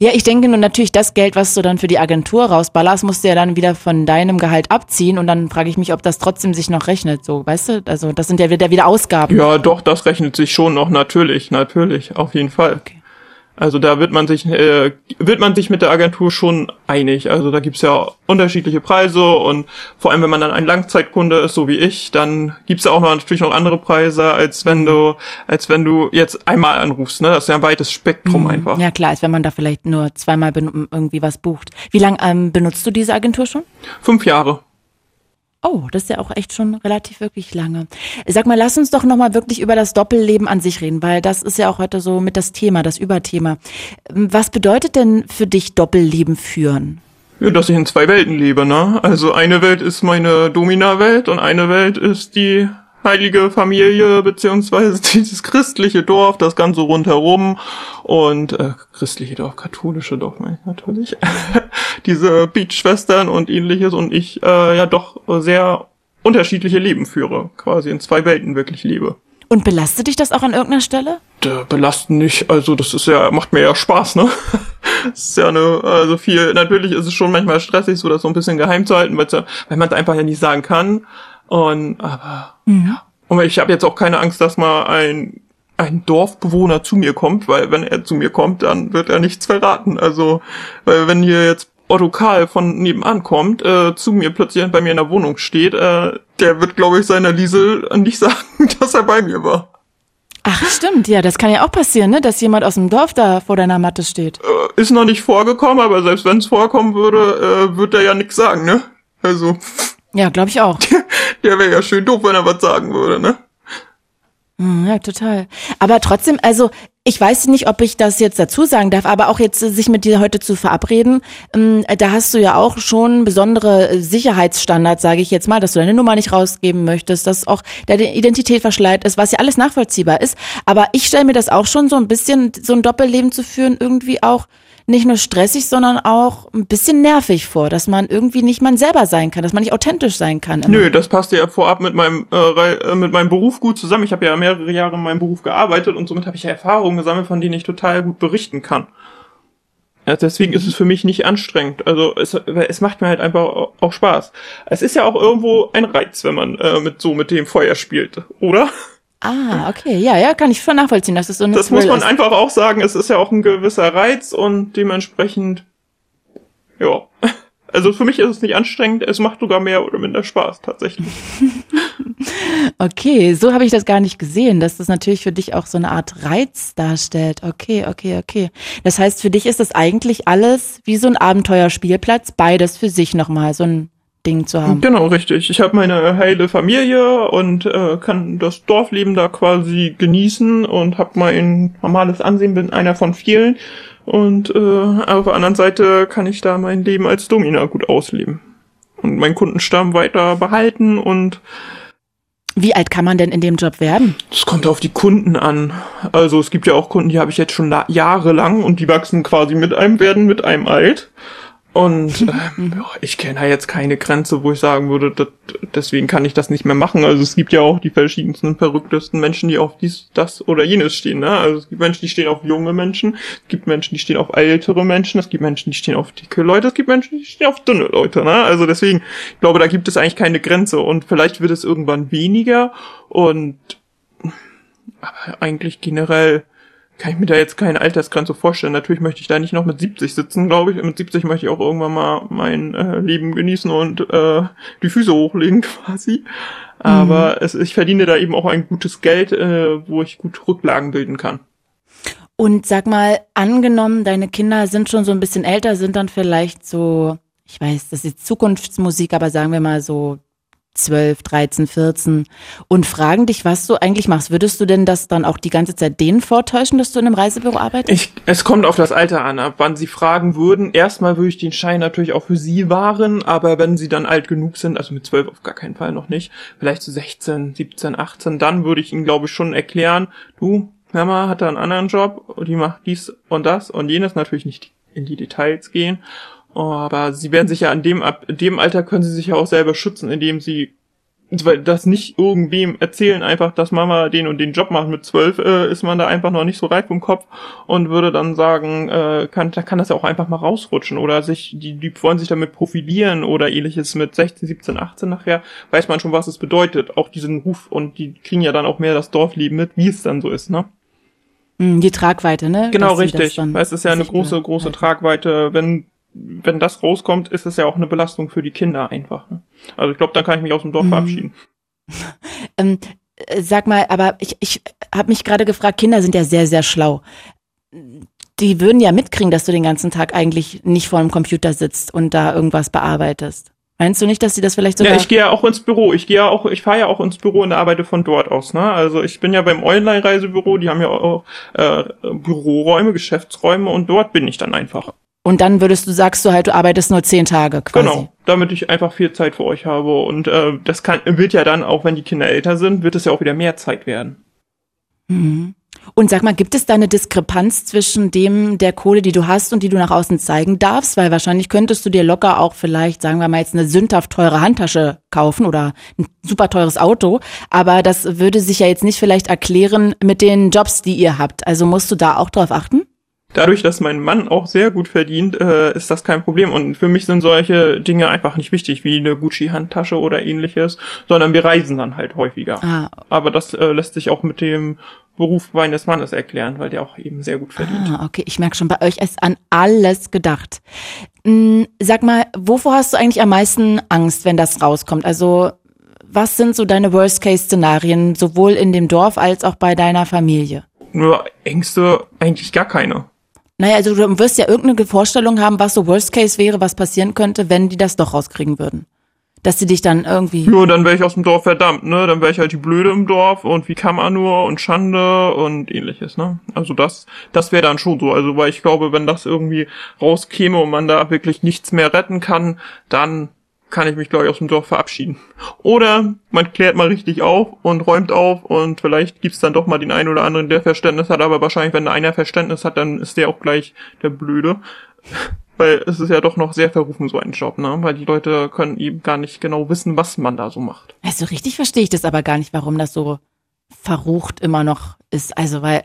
Ja, ich denke nur natürlich das Geld, was du dann für die Agentur rausballerst, musst du ja dann wieder von deinem Gehalt abziehen und dann frage ich mich, ob das trotzdem sich noch rechnet, so, weißt du? Also, das sind ja wieder, wieder Ausgaben. Ja, doch, das rechnet sich schon noch, natürlich, natürlich, auf jeden Fall. Okay. Also da wird man sich äh, wird man sich mit der Agentur schon einig. Also da gibt's ja unterschiedliche Preise und vor allem wenn man dann ein Langzeitkunde ist, so wie ich, dann gibt's ja auch noch natürlich noch andere Preise, als wenn du als wenn du jetzt einmal anrufst. Ne, das ist ja ein weites Spektrum mhm. einfach. Ja klar, als wenn man da vielleicht nur zweimal irgendwie was bucht. Wie lange ähm, benutzt du diese Agentur schon? Fünf Jahre. Oh, das ist ja auch echt schon relativ wirklich lange. Sag mal, lass uns doch nochmal wirklich über das Doppelleben an sich reden, weil das ist ja auch heute so mit das Thema, das Überthema. Was bedeutet denn für dich Doppelleben führen? Ja, dass ich in zwei Welten lebe, ne? Also eine Welt ist meine Domina-Welt und eine Welt ist die heilige Familie beziehungsweise dieses christliche Dorf, das Ganze rundherum und äh, christliche Dorf, katholische Dorf meine ich natürlich. Diese Beach-Schwestern und ähnliches und ich äh, ja doch sehr unterschiedliche Leben führe, quasi in zwei Welten wirklich lebe. Und belastet dich das auch an irgendeiner Stelle? Äh, belasten nicht, also das ist ja, macht mir ja Spaß, ne? das ist ja eine, also viel, natürlich ist es schon manchmal stressig, so das so ein bisschen geheim zu halten, ja, weil man es einfach ja nicht sagen kann. Und aber mhm. ja. Und ich habe jetzt auch keine Angst, dass mal ein ein Dorfbewohner zu mir kommt, weil wenn er zu mir kommt, dann wird er nichts verraten. Also, weil wenn hier jetzt Otto Karl von nebenan kommt, äh, zu mir plötzlich bei mir in der Wohnung steht, äh, der wird, glaube ich, seiner Liesel nicht sagen, dass er bei mir war. Ach, stimmt, ja, das kann ja auch passieren, ne, dass jemand aus dem Dorf da vor deiner Matte steht. Äh, ist noch nicht vorgekommen, aber selbst wenn es vorkommen würde, äh, wird er ja nichts sagen, ne? Also. Ja, glaube ich auch. Der wäre ja schön doof, wenn er was sagen würde, ne? Hm, ja, total. Aber trotzdem, also ich weiß nicht, ob ich das jetzt dazu sagen darf, aber auch jetzt sich mit dir heute zu verabreden, ähm, da hast du ja auch schon besondere Sicherheitsstandards, sage ich jetzt mal, dass du deine Nummer nicht rausgeben möchtest, dass auch deine Identität verschleiert ist, was ja alles nachvollziehbar ist. Aber ich stelle mir das auch schon so ein bisschen, so ein Doppelleben zu führen, irgendwie auch nicht nur stressig, sondern auch ein bisschen nervig vor, dass man irgendwie nicht man selber sein kann, dass man nicht authentisch sein kann. Immer. Nö, das passt ja vorab mit meinem äh, äh, mit meinem Beruf gut zusammen. Ich habe ja mehrere Jahre in meinem Beruf gearbeitet und somit habe ich ja Erfahrungen gesammelt, von denen ich total gut berichten kann. Ja, deswegen ist es für mich nicht anstrengend. Also es, es macht mir halt einfach auch Spaß. Es ist ja auch irgendwo ein Reiz, wenn man äh, mit so mit dem Feuer spielt, oder? Ah, okay, ja, ja, kann ich schon nachvollziehen, dass es so eine Das muss man ist. einfach auch sagen, es ist ja auch ein gewisser Reiz und dementsprechend, ja. Also für mich ist es nicht anstrengend, es macht sogar mehr oder minder Spaß tatsächlich. okay, so habe ich das gar nicht gesehen, dass das natürlich für dich auch so eine Art Reiz darstellt. Okay, okay, okay. Das heißt, für dich ist das eigentlich alles wie so ein Abenteuerspielplatz, beides für sich nochmal, so ein Ding zu haben. Genau, richtig. Ich habe meine heile Familie und äh, kann das Dorfleben da quasi genießen und habe mein normales Ansehen, bin einer von vielen. Und äh, auf der anderen Seite kann ich da mein Leben als Domina gut ausleben. Und meinen Kundenstamm weiter behalten und wie alt kann man denn in dem Job werden? Das kommt auf die Kunden an. Also es gibt ja auch Kunden, die habe ich jetzt schon jahrelang und die wachsen quasi mit einem, werden mit einem alt. Und äh, ich kenne da jetzt keine Grenze, wo ich sagen würde, dat, deswegen kann ich das nicht mehr machen. Also es gibt ja auch die verschiedensten, verrücktesten Menschen, die auf dies, das oder jenes stehen. Ne? Also es gibt Menschen, die stehen auf junge Menschen, es gibt Menschen, die stehen auf ältere Menschen, es gibt Menschen, die stehen auf dicke Leute, es gibt Menschen, die stehen auf dünne Leute. Ne? Also deswegen, ich glaube, da gibt es eigentlich keine Grenze. Und vielleicht wird es irgendwann weniger. Und aber eigentlich generell kann ich mir da jetzt keine Altersgrenze vorstellen. Natürlich möchte ich da nicht noch mit 70 sitzen, glaube ich. Mit 70 möchte ich auch irgendwann mal mein äh, Leben genießen und äh, die Füße hochlegen quasi. Aber mhm. es, ich verdiene da eben auch ein gutes Geld, äh, wo ich gut Rücklagen bilden kann. Und sag mal, angenommen, deine Kinder sind schon so ein bisschen älter, sind dann vielleicht so, ich weiß, das ist Zukunftsmusik, aber sagen wir mal so 12, 13, 14 und fragen dich, was du eigentlich machst. Würdest du denn das dann auch die ganze Zeit denen vortäuschen, dass du in einem Reisebüro arbeitest? Ich, es kommt auf das Alter an, ab wann sie fragen würden. Erstmal würde ich den Schein natürlich auch für sie wahren, aber wenn sie dann alt genug sind, also mit 12 auf gar keinen Fall noch nicht, vielleicht zu so 16, 17, 18, dann würde ich ihnen, glaube ich, schon erklären, du, Mama hat da einen anderen Job, die macht dies und das und jenes, natürlich nicht in die Details gehen Oh, aber sie werden sich ja an dem, ab dem Alter können sie sich ja auch selber schützen, indem sie das nicht irgendwem erzählen, einfach, dass Mama den und den Job macht. Mit zwölf äh, ist man da einfach noch nicht so reif im Kopf und würde dann sagen, äh, kann, da kann das ja auch einfach mal rausrutschen oder sich, die, die wollen sich damit profilieren oder ähnliches mit 16, 17, 18 nachher, weiß man schon, was es bedeutet. Auch diesen Ruf und die kriegen ja dann auch mehr das Dorfleben mit, wie es dann so ist, ne? Hm, die Tragweite, ne? Genau, richtig. Weil es ist ja eine große, große Tragweite. Wenn, wenn das rauskommt, ist es ja auch eine Belastung für die Kinder einfach. Ne? Also ich glaube, da kann ich mich aus dem Dorf mhm. verabschieden. ähm, äh, sag mal, aber ich, ich habe mich gerade gefragt, Kinder sind ja sehr, sehr schlau. Die würden ja mitkriegen, dass du den ganzen Tag eigentlich nicht vor dem Computer sitzt und da irgendwas bearbeitest. Meinst du nicht, dass sie das vielleicht sogar? Ja, ich gehe ja auch ins Büro. Ich gehe ja auch, ich fahre ja auch ins Büro und arbeite von dort aus. Ne? Also ich bin ja beim Online-Reisebüro. Die haben ja auch äh, Büroräume, Geschäftsräume und dort bin ich dann einfach. Und dann würdest du sagst du halt, du arbeitest nur zehn Tage quasi. Genau, damit ich einfach viel Zeit für euch habe und äh, das kann wird ja dann auch, wenn die Kinder älter sind, wird es ja auch wieder mehr Zeit werden. Mhm. Und sag mal, gibt es da eine Diskrepanz zwischen dem der Kohle, die du hast und die du nach außen zeigen darfst? Weil wahrscheinlich könntest du dir locker auch vielleicht, sagen wir mal jetzt eine sündhaft teure Handtasche kaufen oder ein super teures Auto. Aber das würde sich ja jetzt nicht vielleicht erklären mit den Jobs, die ihr habt. Also musst du da auch drauf achten? Dadurch, dass mein Mann auch sehr gut verdient, äh, ist das kein Problem. Und für mich sind solche Dinge einfach nicht wichtig, wie eine Gucci-Handtasche oder ähnliches, sondern wir reisen dann halt häufiger. Ah. Aber das äh, lässt sich auch mit dem Beruf meines Mannes erklären, weil der auch eben sehr gut verdient. Ah, okay, ich merke schon, bei euch ist an alles gedacht. Hm, sag mal, wovor hast du eigentlich am meisten Angst, wenn das rauskommt? Also, was sind so deine Worst-Case-Szenarien, sowohl in dem Dorf als auch bei deiner Familie? Nur Ängste eigentlich gar keine. Naja, also du wirst ja irgendeine Vorstellung haben, was so Worst Case wäre, was passieren könnte, wenn die das doch rauskriegen würden dass sie dich dann irgendwie. Ja, dann wäre ich aus dem Dorf verdammt, ne? Dann wäre ich halt die Blöde im Dorf und wie kann man nur und Schande und ähnliches, ne? Also das, das wäre dann schon so. Also weil ich glaube, wenn das irgendwie rauskäme und man da wirklich nichts mehr retten kann, dann kann ich mich, glaube ich, aus dem Dorf verabschieden. Oder man klärt mal richtig auf und räumt auf und vielleicht gibt's dann doch mal den einen oder anderen, der Verständnis hat, aber wahrscheinlich, wenn einer Verständnis hat, dann ist der auch gleich der Blöde. Weil es ist ja doch noch sehr verrufen, so ein Job, ne? Weil die Leute können eben gar nicht genau wissen, was man da so macht. Also richtig verstehe ich das aber gar nicht, warum das so verrucht immer noch ist. Also, weil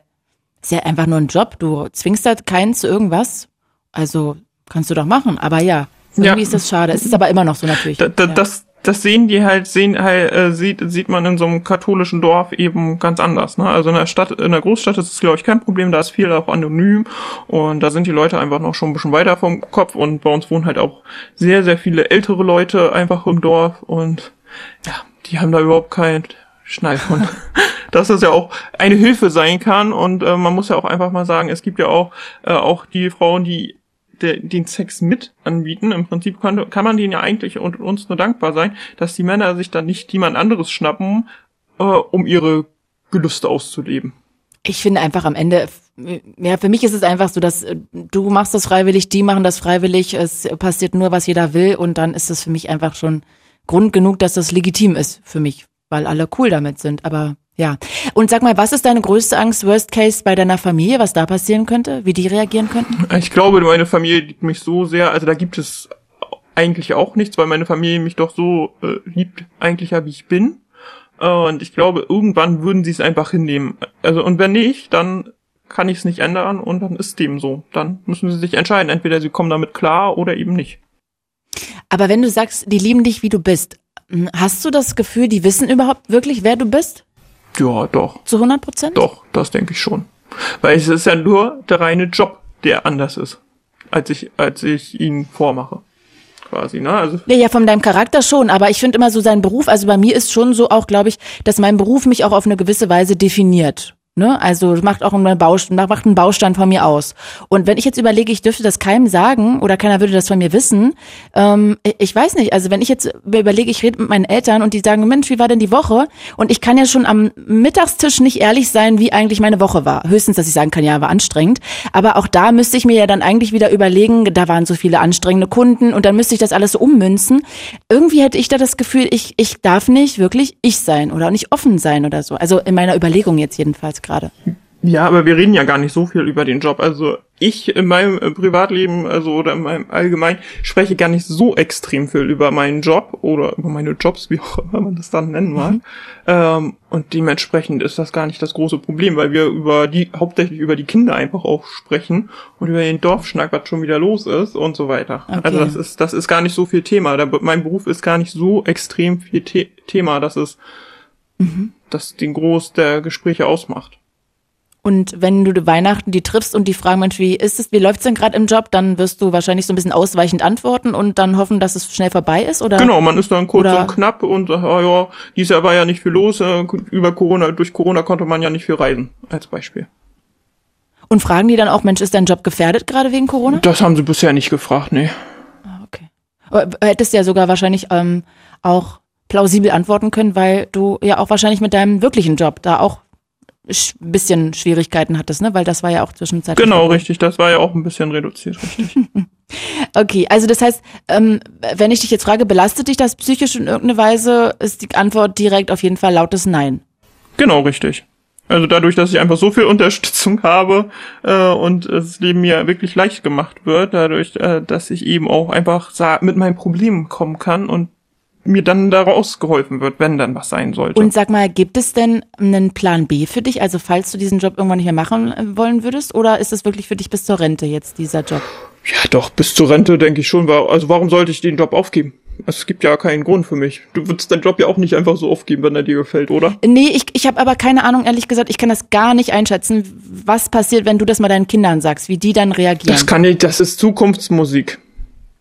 es ja einfach nur ein Job. Du zwingst halt keinen zu irgendwas. Also kannst du doch machen. Aber ja, irgendwie ja. ist das schade. Es ist aber immer noch so natürlich. Da, da, ja. Das, das sehen die halt, sehen halt, äh, sieht, sieht man in so einem katholischen Dorf eben ganz anders. Ne? Also in der Stadt, in der Großstadt ist es, glaube ich, kein Problem, da ist viel auch anonym und da sind die Leute einfach noch schon ein bisschen weiter vom Kopf und bei uns wohnen halt auch sehr, sehr viele ältere Leute einfach im Dorf und ja, die haben da überhaupt keinen von. dass das ja auch eine Hilfe sein kann und äh, man muss ja auch einfach mal sagen, es gibt ja auch äh, auch die Frauen, die der, den Sex mit anbieten. Im Prinzip kann, kann man denen ja eigentlich und uns nur dankbar sein, dass die Männer sich dann nicht jemand anderes schnappen, äh, um ihre Gelüste auszuleben. Ich finde einfach am Ende, ja, für mich ist es einfach so, dass äh, du machst das freiwillig, die machen das freiwillig, es passiert nur, was jeder will und dann ist es für mich einfach schon Grund genug, dass das legitim ist für mich, weil alle cool damit sind. Aber ja. Und sag mal, was ist deine größte Angst, Worst Case bei deiner Familie, was da passieren könnte, wie die reagieren könnten? Ich glaube, meine Familie liebt mich so sehr, also da gibt es eigentlich auch nichts, weil meine Familie mich doch so äh, liebt, eigentlich ja, wie ich bin. Und ich glaube, irgendwann würden sie es einfach hinnehmen. Also, und wenn nicht, dann kann ich es nicht ändern und dann ist dem so. Dann müssen sie sich entscheiden. Entweder sie kommen damit klar oder eben nicht. Aber wenn du sagst, die lieben dich, wie du bist, hm, hast du das Gefühl, die wissen überhaupt wirklich, wer du bist? Ja, doch. Zu 100 Prozent? Doch, das denke ich schon. Weil es ist ja nur der reine Job, der anders ist, als ich, als ich ihn vormache. Quasi, ne? Also ja, ja, von deinem Charakter schon, aber ich finde immer so sein Beruf, also bei mir ist schon so auch, glaube ich, dass mein Beruf mich auch auf eine gewisse Weise definiert. Ne? Also macht auch einen Baustein, macht einen Baustein von mir aus. Und wenn ich jetzt überlege, ich dürfte das keinem sagen oder keiner würde das von mir wissen, ähm, ich weiß nicht. Also wenn ich jetzt überlege, ich rede mit meinen Eltern und die sagen, Mensch, wie war denn die Woche? Und ich kann ja schon am Mittagstisch nicht ehrlich sein, wie eigentlich meine Woche war. Höchstens, dass ich sagen kann, ja, war anstrengend. Aber auch da müsste ich mir ja dann eigentlich wieder überlegen, da waren so viele anstrengende Kunden und dann müsste ich das alles so ummünzen. Irgendwie hätte ich da das Gefühl, ich, ich darf nicht wirklich ich sein oder nicht offen sein oder so. Also in meiner Überlegung jetzt jedenfalls gerade. Ja, aber wir reden ja gar nicht so viel über den Job. Also ich in meinem äh, Privatleben, also oder in meinem allgemein, spreche gar nicht so extrem viel über meinen Job oder über meine Jobs, wie auch immer man das dann nennen mag. Mhm. Ähm, und dementsprechend ist das gar nicht das große Problem, weil wir über die, hauptsächlich über die Kinder einfach auch sprechen und über den Dorfschnack, was schon wieder los ist und so weiter. Okay. Also das ist, das ist gar nicht so viel Thema. Der, mein Beruf ist gar nicht so extrem viel The Thema, dass es mhm. das den Groß der Gespräche ausmacht. Und wenn du Weihnachten die triffst und die fragen, Mensch, wie ist es, wie läuft's denn gerade im Job, dann wirst du wahrscheinlich so ein bisschen ausweichend antworten und dann hoffen, dass es schnell vorbei ist, oder? Genau, man ist dann kurz oder? und knapp und ah, ja, dieses Jahr war ja nicht viel los, äh, über Corona, durch Corona konnte man ja nicht viel reisen, als Beispiel. Und fragen die dann auch, Mensch, ist dein Job gefährdet gerade wegen Corona? Das haben sie bisher nicht gefragt, nee. Ah, okay. Aber hättest ja sogar wahrscheinlich ähm, auch plausibel antworten können, weil du ja auch wahrscheinlich mit deinem wirklichen Job da auch ein bisschen Schwierigkeiten hattest, ne? Weil das war ja auch zwischenzeitlich. Genau, richtig. Das war ja auch ein bisschen reduziert, richtig. okay, also das heißt, ähm, wenn ich dich jetzt frage, belastet dich das psychisch in irgendeiner Weise, ist die Antwort direkt auf jeden Fall lautes Nein. Genau, richtig. Also dadurch, dass ich einfach so viel Unterstützung habe äh, und das Leben mir wirklich leicht gemacht wird, dadurch, äh, dass ich eben auch einfach mit meinen Problemen kommen kann und mir dann daraus geholfen wird, wenn dann was sein sollte. Und sag mal, gibt es denn einen Plan B für dich? Also falls du diesen Job irgendwann nicht mehr machen äh, wollen würdest, oder ist es wirklich für dich bis zur Rente jetzt dieser Job? Ja, doch, bis zur Rente denke ich schon. Also warum sollte ich den Job aufgeben? Es gibt ja keinen Grund für mich. Du würdest deinen Job ja auch nicht einfach so aufgeben, wenn er dir gefällt, oder? Nee, ich, ich habe aber keine Ahnung, ehrlich gesagt, ich kann das gar nicht einschätzen, was passiert, wenn du das mal deinen Kindern sagst, wie die dann reagieren. Das kann ich, das ist Zukunftsmusik.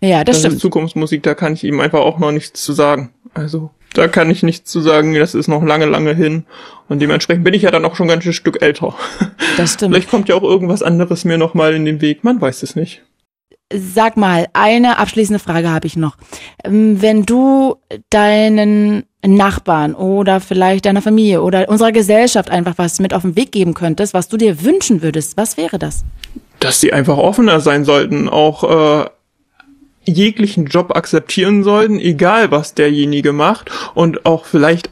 Ja, das, das stimmt. Ist Zukunftsmusik, da kann ich ihm einfach auch noch nichts zu sagen. Also, da kann ich nichts zu sagen, das ist noch lange, lange hin. Und dementsprechend bin ich ja dann auch schon ganz schön Stück älter. Das stimmt. Vielleicht kommt ja auch irgendwas anderes mir nochmal in den Weg, man weiß es nicht. Sag mal, eine abschließende Frage habe ich noch. Ähm, wenn du deinen Nachbarn oder vielleicht deiner Familie oder unserer Gesellschaft einfach was mit auf den Weg geben könntest, was du dir wünschen würdest, was wäre das? Dass sie einfach offener sein sollten, auch äh, jeglichen Job akzeptieren sollten, egal was derjenige macht und auch vielleicht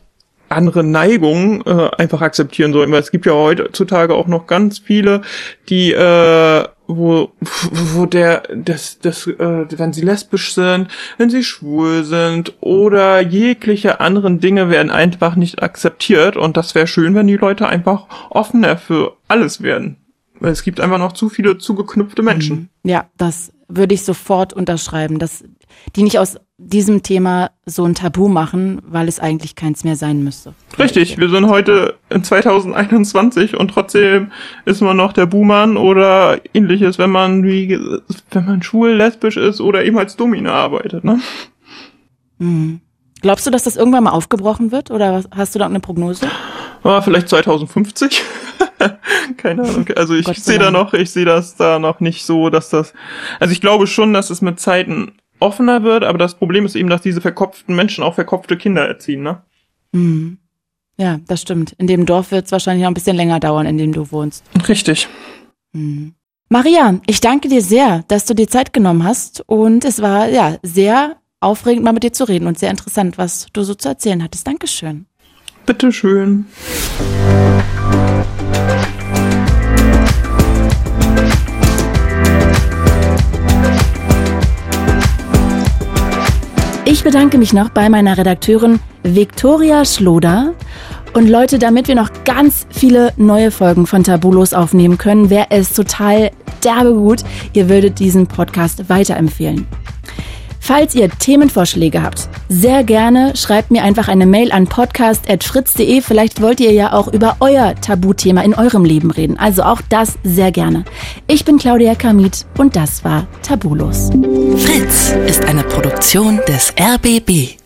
andere Neigungen äh, einfach akzeptieren sollten, weil es gibt ja heutzutage auch noch ganz viele, die äh, wo wo der das das äh, wenn sie lesbisch sind, wenn sie schwul sind oder jegliche anderen Dinge werden einfach nicht akzeptiert und das wäre schön, wenn die Leute einfach offener für alles werden. Es gibt einfach noch zu viele zugeknüpfte Menschen. Ja, das würde ich sofort unterschreiben, dass die nicht aus diesem Thema so ein Tabu machen, weil es eigentlich keins mehr sein müsste. Richtig, wir sind heute in 2021 und trotzdem ist man noch der Buhmann oder ähnliches, wenn man wie wenn man schwul, lesbisch ist oder eben als Domina arbeitet, ne? Mhm. Glaubst du, dass das irgendwann mal aufgebrochen wird oder hast du da eine Prognose? Ah, vielleicht 2050. Keine Ahnung. Also ich sehe da noch, ich sehe das da noch nicht so, dass das. Also ich glaube schon, dass es mit Zeiten offener wird, aber das Problem ist eben, dass diese verkopften Menschen auch verkopfte Kinder erziehen, ne? Mhm. Ja, das stimmt. In dem Dorf wird es wahrscheinlich noch ein bisschen länger dauern, in dem du wohnst. Richtig. Mhm. Maria, ich danke dir sehr, dass du dir Zeit genommen hast und es war ja sehr aufregend, mal mit dir zu reden und sehr interessant, was du so zu erzählen hattest. Dankeschön. Bitteschön. Ich bedanke mich noch bei meiner Redakteurin Viktoria Schloder. Und Leute, damit wir noch ganz viele neue Folgen von Tabulos aufnehmen können, wäre es total derbe gut, ihr würdet diesen Podcast weiterempfehlen. Falls ihr Themenvorschläge habt, sehr gerne schreibt mir einfach eine Mail an podcast.fritz.de. Vielleicht wollt ihr ja auch über euer Tabuthema in eurem Leben reden. Also auch das sehr gerne. Ich bin Claudia Kamit und das war Tabulos. Fritz ist eine Produktion des RBB.